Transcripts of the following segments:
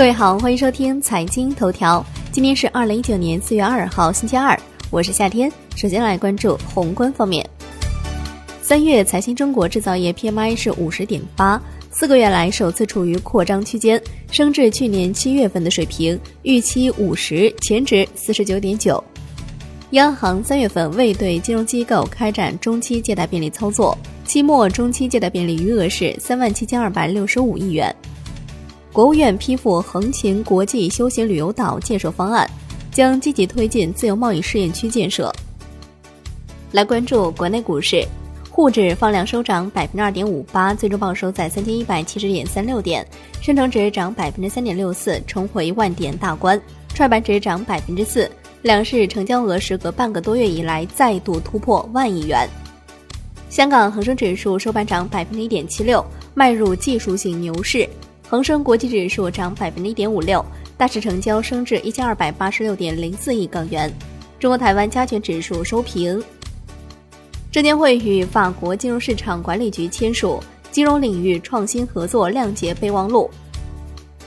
各位好，欢迎收听财经头条。今天是二零一九年四月二号，星期二，我是夏天。首先来关注宏观方面。三月财新中国制造业 PMI 是五十点八，四个月来首次处于扩张区间，升至去年七月份的水平，预期五十，前值四十九点九。央行三月份未对金融机构开展中期借贷便利操作，期末中期借贷便利余额是三万七千二百六十五亿元。国务院批复横琴国际休闲旅游岛建设方案，将积极推进自由贸易试验区建设。来关注国内股市，沪指放量收涨百分之二点五八，最终报收在三千一百七十点三六点，深成指涨百分之三点六四，重回万点大关，创业板指涨百分之四，两市成交额时隔半个多月以来再度突破万亿元。香港恒生指数收盘涨百分之一点七六，迈入技术性牛市。恒生国际指数涨百分之一点五六，大市成交升至一千二百八十六点零四亿港元。中国台湾加权指数收平。证监会与法国金融市场管理局签署金融领域创新合作谅解备忘录。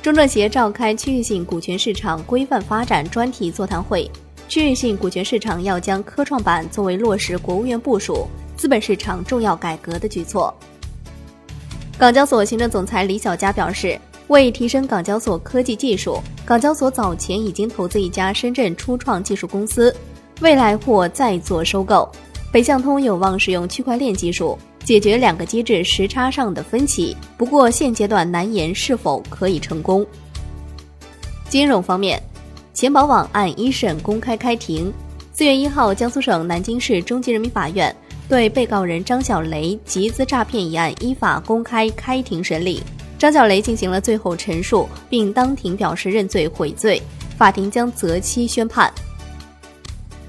中证协召开区域性股权市场规范发展专题座谈会。区域性股权市场要将科创板作为落实国务院部署资本市场重要改革的举措。港交所行政总裁李小加表示，为提升港交所科技技术，港交所早前已经投资一家深圳初创技术公司，未来或再做收购。北向通有望使用区块链技术解决两个机制时差上的分歧，不过现阶段难言是否可以成功。金融方面，钱宝网案一审公开开庭，四月一号，江苏省南京市中级人民法院。对被告人张小雷集资诈骗一案依法公开开庭审理，张小雷进行了最后陈述，并当庭表示认罪悔罪，法庭将择期宣判。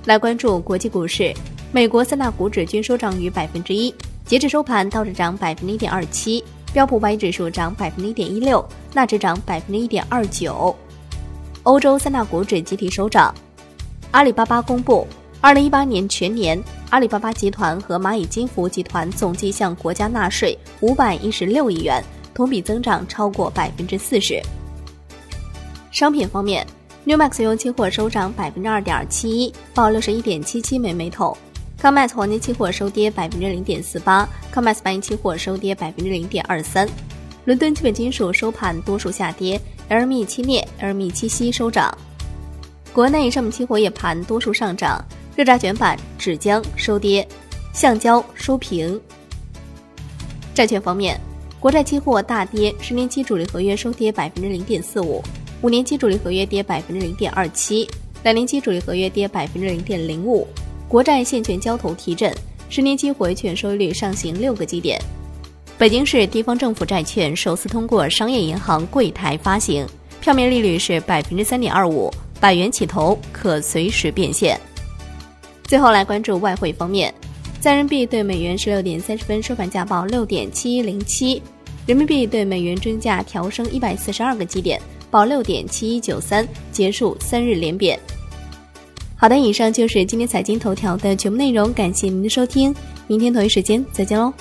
来关注国际股市，美国三大股指均收涨逾百分之一，截至收盘，道指涨百分之一点二七，标普五百指数涨百分之一点一六，纳指涨百分之一点二九。欧洲三大股指集体收涨，阿里巴巴公布。二零一八年全年，阿里巴巴集团和蚂蚁金服集团总计向国家纳税五百一十六亿元，同比增长超过百分之四十。商品方面，New Max 油期货收涨百分之二点七一，报六十一点七七每每桶；Comex 黄金期货收跌百分之零点四八；Comex 白银期货收跌百分之零点二三。伦敦基本金属收盘多数下跌，LME 期镍、LME 期锡收涨。国内商品期货夜盘多数上涨。热轧卷板、纸浆收跌，橡胶收平。债券方面，国债期货大跌，十年期主力合约收跌百分之零点四五，五年期主力合约跌百分之零点二七，两年期主力合约跌百分之零点零五。国债现券交投提振，十年期回券收益率上行六个基点。北京市地方政府债券首次通过商业银行柜台发行，票面利率是百分之三点二五，百元起投，可随时变现。最后来关注外汇方面，在人民币对美元十六点三十分收盘价报六点七一零七，人民币对美元均价调升一百四十二个基点，报六点七一九三，结束三日连贬。好的，以上就是今天财经头条的全部内容，感谢您的收听，明天同一时间再见喽。